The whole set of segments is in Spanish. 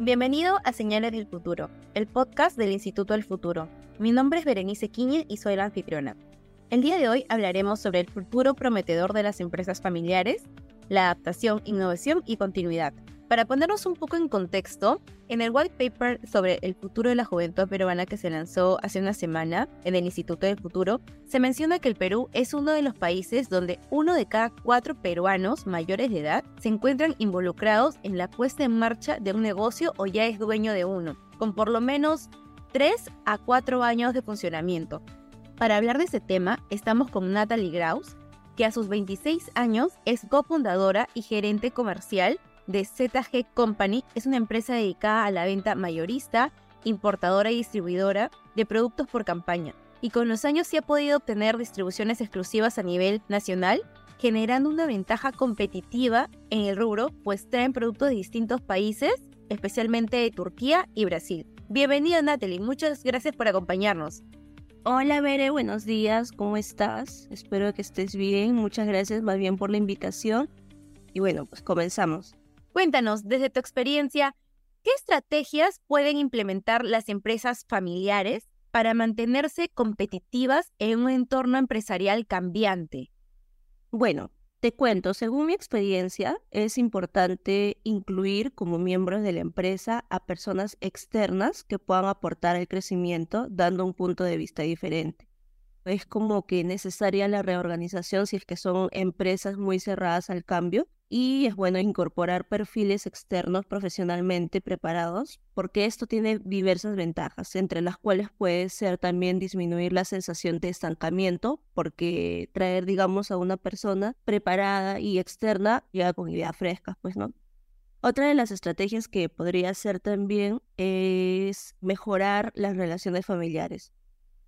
Bienvenido a Señales del Futuro, el podcast del Instituto del Futuro. Mi nombre es Berenice Quiñe y soy la anfitriona. El día de hoy hablaremos sobre el futuro prometedor de las empresas familiares, la adaptación, innovación y continuidad. Para ponernos un poco en contexto, en el white paper sobre el futuro de la juventud peruana que se lanzó hace una semana en el Instituto del Futuro, se menciona que el Perú es uno de los países donde uno de cada cuatro peruanos mayores de edad se encuentran involucrados en la puesta en marcha de un negocio o ya es dueño de uno, con por lo menos 3 a 4 años de funcionamiento. Para hablar de ese tema, estamos con Natalie Graus, que a sus 26 años es cofundadora y gerente comercial de ZG Company es una empresa dedicada a la venta mayorista, importadora y distribuidora de productos por campaña. Y con los años se ha podido obtener distribuciones exclusivas a nivel nacional, generando una ventaja competitiva en el rubro, pues traen productos de distintos países, especialmente de Turquía y Brasil. Bienvenida Natalie, muchas gracias por acompañarnos. Hola Bere, buenos días, ¿cómo estás? Espero que estés bien, muchas gracias más bien por la invitación. Y bueno, pues comenzamos. Cuéntanos, desde tu experiencia, ¿qué estrategias pueden implementar las empresas familiares para mantenerse competitivas en un entorno empresarial cambiante? Bueno, te cuento, según mi experiencia, es importante incluir como miembros de la empresa a personas externas que puedan aportar el crecimiento dando un punto de vista diferente. Es como que necesaria la reorganización si es que son empresas muy cerradas al cambio y es bueno incorporar perfiles externos profesionalmente preparados porque esto tiene diversas ventajas, entre las cuales puede ser también disminuir la sensación de estancamiento porque traer, digamos, a una persona preparada y externa ya con ideas frescas, pues, ¿no? Otra de las estrategias que podría ser también es mejorar las relaciones familiares.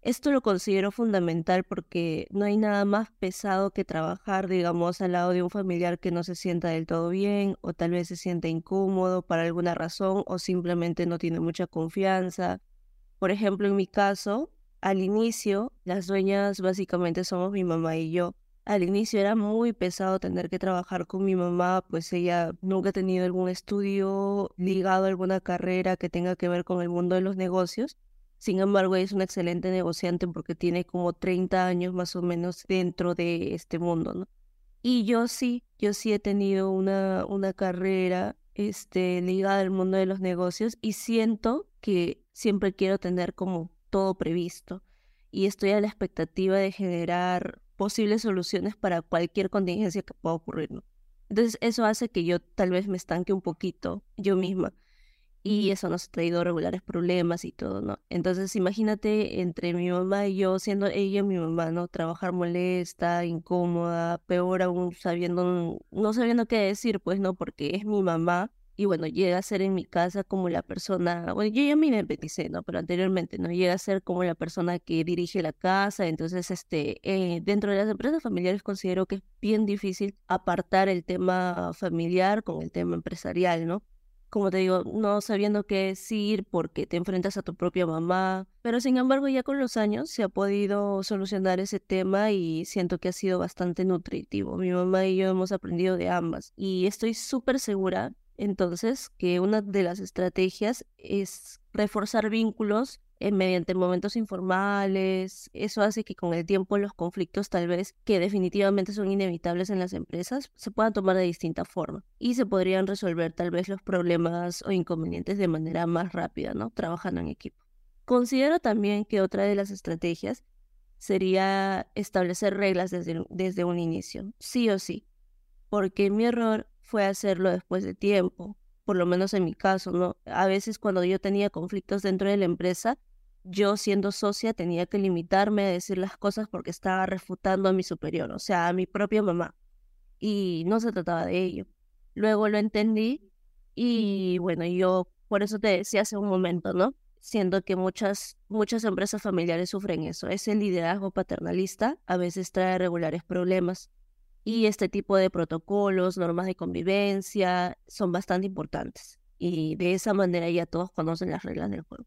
Esto lo considero fundamental porque no hay nada más pesado que trabajar, digamos, al lado de un familiar que no se sienta del todo bien o tal vez se sienta incómodo por alguna razón o simplemente no tiene mucha confianza. Por ejemplo, en mi caso, al inicio, las dueñas básicamente somos mi mamá y yo. Al inicio era muy pesado tener que trabajar con mi mamá, pues ella nunca ha tenido algún estudio ligado a alguna carrera que tenga que ver con el mundo de los negocios sin embargo, es un excelente negociante porque tiene como 30 años más o menos dentro de este mundo, ¿no? Y yo sí, yo sí he tenido una, una carrera este, ligada al mundo de los negocios y siento que siempre quiero tener como todo previsto y estoy a la expectativa de generar posibles soluciones para cualquier contingencia que pueda ocurrir, ¿no? Entonces eso hace que yo tal vez me estanque un poquito yo misma y eso nos ha traído regulares problemas y todo, ¿no? Entonces imagínate entre mi mamá y yo, siendo ella mi mamá, ¿no? Trabajar molesta, incómoda, peor aún sabiendo, no sabiendo qué decir, pues, ¿no? Porque es mi mamá y bueno, llega a ser en mi casa como la persona, bueno, yo ya me independicé, ¿no? Pero anteriormente, ¿no? Llega a ser como la persona que dirige la casa, entonces, este, eh, dentro de las empresas familiares considero que es bien difícil apartar el tema familiar con el tema empresarial, ¿no? Como te digo, no sabiendo qué decir porque te enfrentas a tu propia mamá. Pero sin embargo, ya con los años se ha podido solucionar ese tema y siento que ha sido bastante nutritivo. Mi mamá y yo hemos aprendido de ambas y estoy súper segura entonces que una de las estrategias es reforzar vínculos eh, mediante momentos informales. Eso hace que con el tiempo los conflictos tal vez que definitivamente son inevitables en las empresas se puedan tomar de distinta forma y se podrían resolver tal vez los problemas o inconvenientes de manera más rápida, ¿no? Trabajando en equipo. Considero también que otra de las estrategias sería establecer reglas desde, desde un inicio, sí o sí, porque mi error fue hacerlo después de tiempo, por lo menos en mi caso, ¿no? A veces cuando yo tenía conflictos dentro de la empresa, yo siendo socia tenía que limitarme a decir las cosas porque estaba refutando a mi superior, o sea, a mi propia mamá. Y no se trataba de ello. Luego lo entendí y bueno, yo por eso te decía hace un momento, ¿no? Siendo que muchas, muchas empresas familiares sufren eso. Ese liderazgo paternalista a veces trae regulares problemas. Y este tipo de protocolos, normas de convivencia, son bastante importantes. Y de esa manera ya todos conocen las reglas del juego.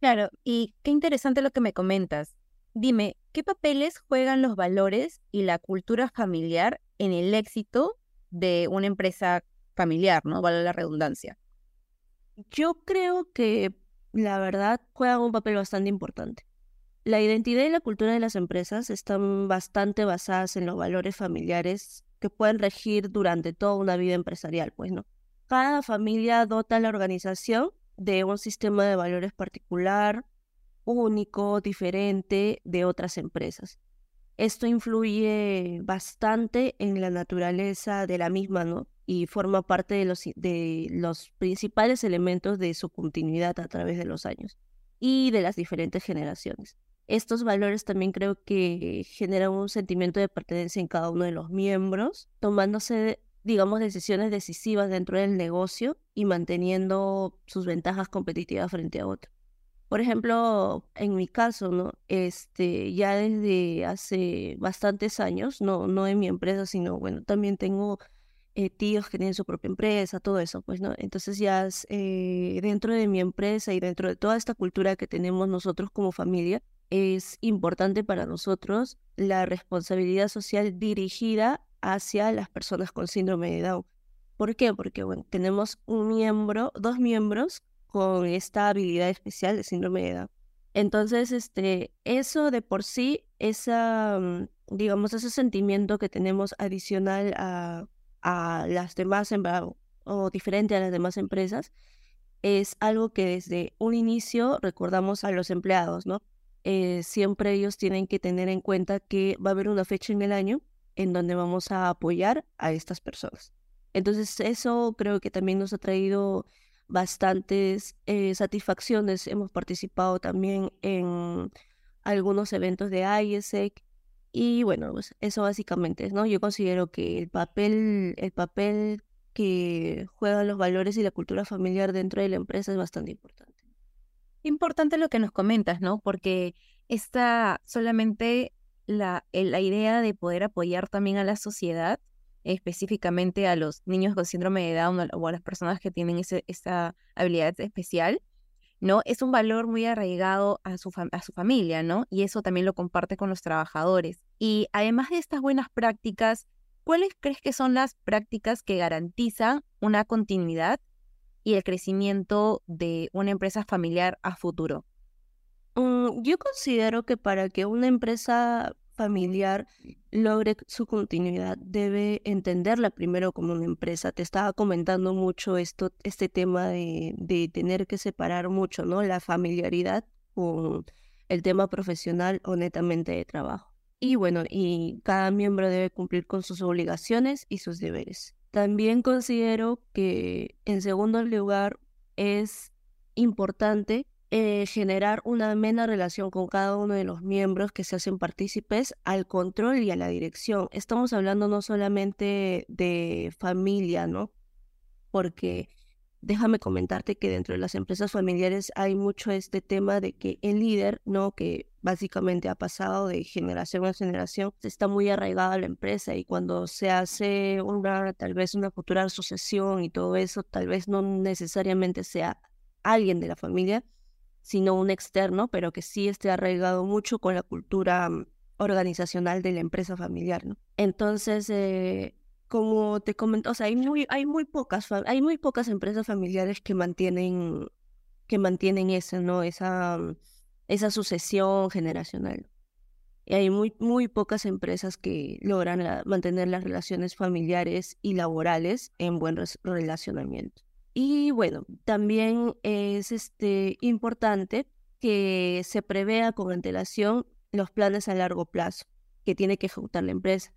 Claro, y qué interesante lo que me comentas. Dime, ¿qué papeles juegan los valores y la cultura familiar en el éxito de una empresa familiar, ¿no? Vale la redundancia. Yo creo que la verdad juegan un papel bastante importante. La identidad y la cultura de las empresas están bastante basadas en los valores familiares que pueden regir durante toda una vida empresarial, pues, ¿no? Cada familia dota a la organización de un sistema de valores particular, único, diferente de otras empresas. Esto influye bastante en la naturaleza de la misma, ¿no? Y forma parte de los, de los principales elementos de su continuidad a través de los años y de las diferentes generaciones. Estos valores también creo que generan un sentimiento de pertenencia en cada uno de los miembros, tomándose, digamos, decisiones decisivas dentro del negocio y manteniendo sus ventajas competitivas frente a otros. Por ejemplo, en mi caso, ¿no? Este, ya desde hace bastantes años, no, no en mi empresa, sino, bueno, también tengo eh, tíos que tienen su propia empresa, todo eso, pues, ¿no? Entonces ya eh, dentro de mi empresa y dentro de toda esta cultura que tenemos nosotros como familia, es importante para nosotros la responsabilidad social dirigida hacia las personas con síndrome de Down. ¿Por qué? Porque bueno, tenemos un miembro, dos miembros con esta habilidad especial de síndrome de Down. Entonces, este, eso de por sí, esa, mm, digamos, ese sentimiento que tenemos adicional a, a las demás o diferente a las demás empresas, es algo que desde un inicio recordamos a los empleados, ¿no? Eh, siempre ellos tienen que tener en cuenta que va a haber una fecha en el año en donde vamos a apoyar a estas personas. Entonces eso creo que también nos ha traído bastantes eh, satisfacciones. Hemos participado también en algunos eventos de IESEC y bueno, pues eso básicamente, ¿no? Yo considero que el papel, el papel que juegan los valores y la cultura familiar dentro de la empresa es bastante importante. Importante lo que nos comentas, ¿no? Porque está solamente la, la idea de poder apoyar también a la sociedad, específicamente a los niños con síndrome de Down o a las personas que tienen ese, esa habilidad especial, ¿no? Es un valor muy arraigado a su, a su familia, ¿no? Y eso también lo comparte con los trabajadores. Y además de estas buenas prácticas, ¿cuáles crees que son las prácticas que garantizan una continuidad y el crecimiento de una empresa familiar a futuro? Mm, yo considero que para que una empresa familiar logre su continuidad debe entenderla primero como una empresa. Te estaba comentando mucho esto, este tema de, de tener que separar mucho, ¿no? La familiaridad con el tema profesional o netamente de trabajo. Y bueno, y cada miembro debe cumplir con sus obligaciones y sus deberes. También considero que, en segundo lugar, es importante eh, generar una amena relación con cada uno de los miembros que se hacen partícipes al control y a la dirección. Estamos hablando no solamente de familia, ¿no? Porque déjame comentarte que dentro de las empresas familiares hay mucho este tema de que el líder, ¿no? Que básicamente ha pasado de generación a generación, está muy arraigado a la empresa y cuando se hace una, tal vez una futura sucesión y todo eso, tal vez no necesariamente sea alguien de la familia, sino un externo, pero que sí esté arraigado mucho con la cultura mm, organizacional de la empresa familiar, ¿no? Entonces, eh, como te comento, o sea, hay muy, hay muy pocas, hay muy pocas empresas familiares que mantienen, que mantienen eso, ¿no? Esa, mm, esa sucesión generacional. Y hay muy, muy pocas empresas que logran mantener las relaciones familiares y laborales en buen relacionamiento. Y bueno, también es este, importante que se prevea con antelación los planes a largo plazo que tiene que ejecutar la empresa.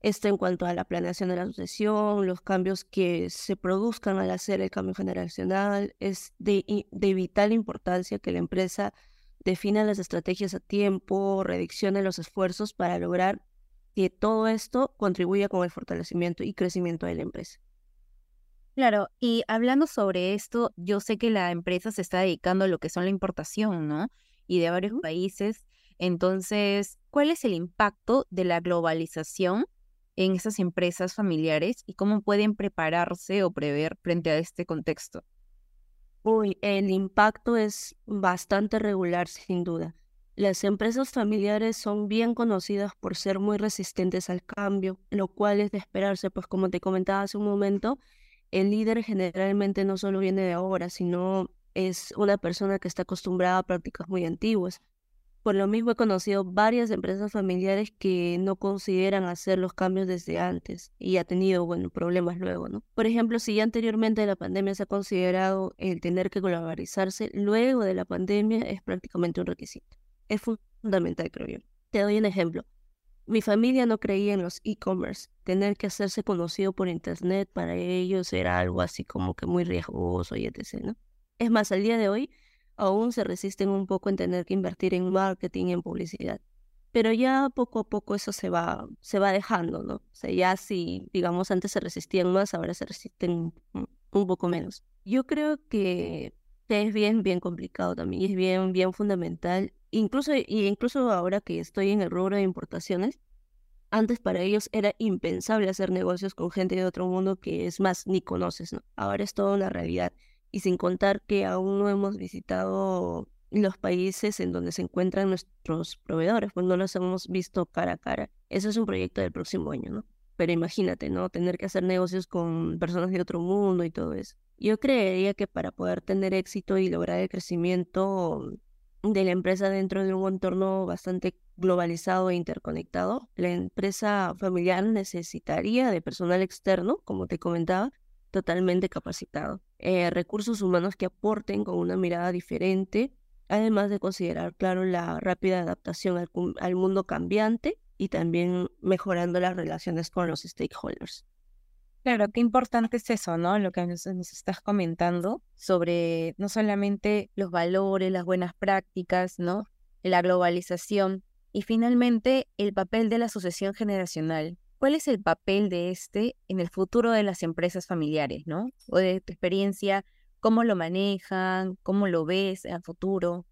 Esto en cuanto a la planeación de la sucesión, los cambios que se produzcan al hacer el cambio generacional. Es de, de vital importancia que la empresa defina las estrategias a tiempo, rediccione los esfuerzos para lograr que todo esto contribuya con el fortalecimiento y crecimiento de la empresa. Claro, y hablando sobre esto, yo sé que la empresa se está dedicando a lo que son la importación, ¿no? Y de varios países. Entonces, ¿cuál es el impacto de la globalización en esas empresas familiares y cómo pueden prepararse o prever frente a este contexto? Uy, el impacto es bastante regular, sin duda. Las empresas familiares son bien conocidas por ser muy resistentes al cambio, lo cual es de esperarse, pues como te comentaba hace un momento, El líder generalmente no solo viene de ahora, sino es una persona que está acostumbrada a prácticas muy antiguas. Por lo mismo he conocido varias empresas familiares que no consideran hacer los cambios desde antes y ha tenido, bueno, problemas luego, ¿no? Por ejemplo, si ya anteriormente la pandemia se ha considerado el tener que globalizarse, luego de la pandemia es prácticamente un requisito. Es fundamental, creo yo. Te doy un ejemplo. Mi familia no creía en los e-commerce. Tener que hacerse conocido por internet para ellos era algo así como que muy riesgoso y etc. ¿no? Es más, al día de hoy aún se resisten un poco en tener que invertir en marketing y en publicidad. Pero ya poco a poco eso se va, se va dejando, ¿no? O sea, ya si, digamos, antes se resistían más, ahora se resisten un poco menos. Yo creo que es bien, bien complicado también, es bien, bien fundamental. Incluso, y incluso ahora que estoy en el rubro de importaciones, antes para ellos era impensable hacer negocios con gente de otro mundo que es más, ni conoces, ¿no? Ahora es toda una realidad y sin contar que aún no hemos visitado los países en donde se encuentran nuestros proveedores, pues no los hemos visto cara a cara. Eso es un proyecto del próximo año, ¿no? Pero imagínate, ¿no? Tener que hacer negocios con personas de otro mundo y todo eso. Yo creería que para poder tener éxito y lograr el crecimiento de la empresa dentro de un entorno bastante globalizado e interconectado, la empresa familiar necesitaría de personal externo, como te comentaba, totalmente capacitado. Eh, recursos humanos que aporten con una mirada diferente, además de considerar, claro, la rápida adaptación al, mundo cambiante y también mejorando las relaciones con los stakeholders. Claro, qué importante es eso, ¿no? Lo que nos, estás comentando sobre no solamente los valores, las buenas prácticas, ¿no? La globalización y finalmente el papel de la sucesión generacional. ¿Cuál es el papel de este en el futuro de las empresas familiares, no? O de tu experiencia, ¿cómo lo manejan? ¿Cómo lo ves en el futuro?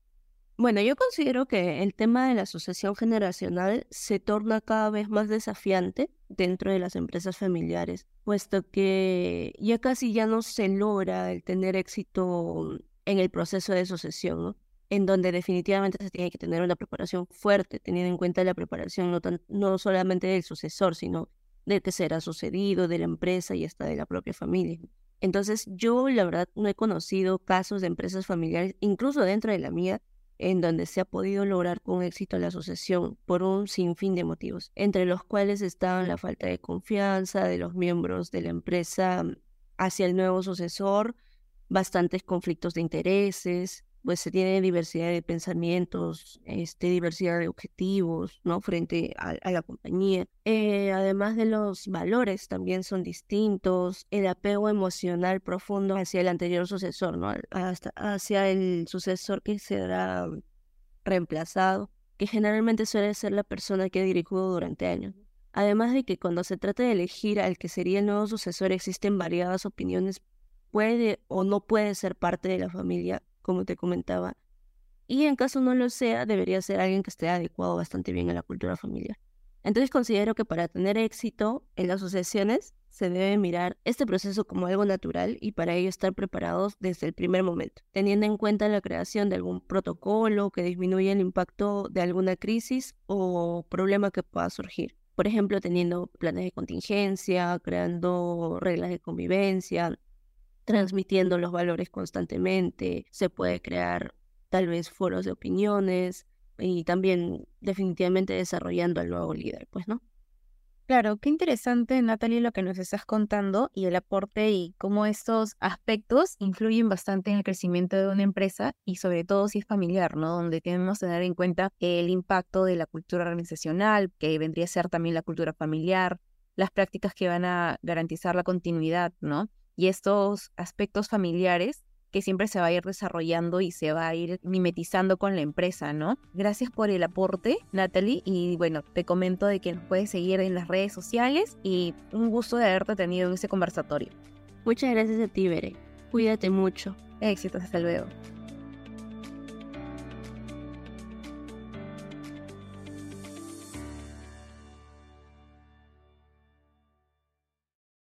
Bueno, yo considero que el tema de la sucesión generacional se torna cada vez más desafiante dentro de las empresas familiares, puesto que ya casi ya no se logra el tener éxito en el proceso de sucesión, ¿no? en donde definitivamente se tiene que tener una preparación fuerte, teniendo en cuenta la preparación no, no solamente del sucesor, sino del que será sucedido, de la empresa y hasta de la propia familia. Entonces, yo la verdad no he conocido casos de empresas familiares, incluso dentro de la mía, en donde se ha podido lograr con éxito la sucesión por un sinfín de motivos, entre los cuales estaban la falta de confianza de los miembros de la empresa hacia el nuevo sucesor, bastantes conflictos de intereses, pues se tiene diversidad de pensamientos, este, diversidad de objetivos, ¿no? Frente a, la compañía. Eh, además de los valores también son distintos, el apego emocional profundo hacia el anterior sucesor, ¿no? Hasta hacia el sucesor que será reemplazado, que generalmente suele ser la persona que ha dirigido durante años. Además de que cuando se trata de elegir al que sería el nuevo sucesor existen variadas opiniones, puede o no puede ser parte de la familia como te comentaba. Y en caso no lo sea, debería ser alguien que esté adecuado bastante bien a la cultura familiar. Entonces considero que para tener éxito en las sucesiones se debe mirar este proceso como algo natural y para ello estar preparados desde el primer momento, teniendo en cuenta la creación de algún protocolo que disminuya el impacto de alguna crisis o problema que pueda surgir. Por ejemplo, teniendo planes de contingencia, creando reglas de convivencia, transmitiendo los valores constantemente, se puede crear tal vez foros de opiniones y también definitivamente desarrollando al nuevo líder, pues, ¿no? Claro, qué interesante, Natalie, lo que nos estás contando y el aporte y cómo estos aspectos influyen bastante en el crecimiento de una empresa y sobre todo si es familiar, ¿no? Donde tenemos que tener en cuenta el impacto de la cultura organizacional, que vendría a ser también la cultura familiar, las prácticas que van a garantizar la continuidad, ¿no? Y estos aspectos familiares que siempre se va a ir desarrollando y se va a ir mimetizando con la empresa, ¿no? Gracias por el aporte, Natalie, y bueno, te comento de que nos puedes seguir en las redes sociales y un gusto de haberte tenido en este conversatorio. Muchas gracias a ti, Bere. Cuídate mucho. Éxitos, hasta luego.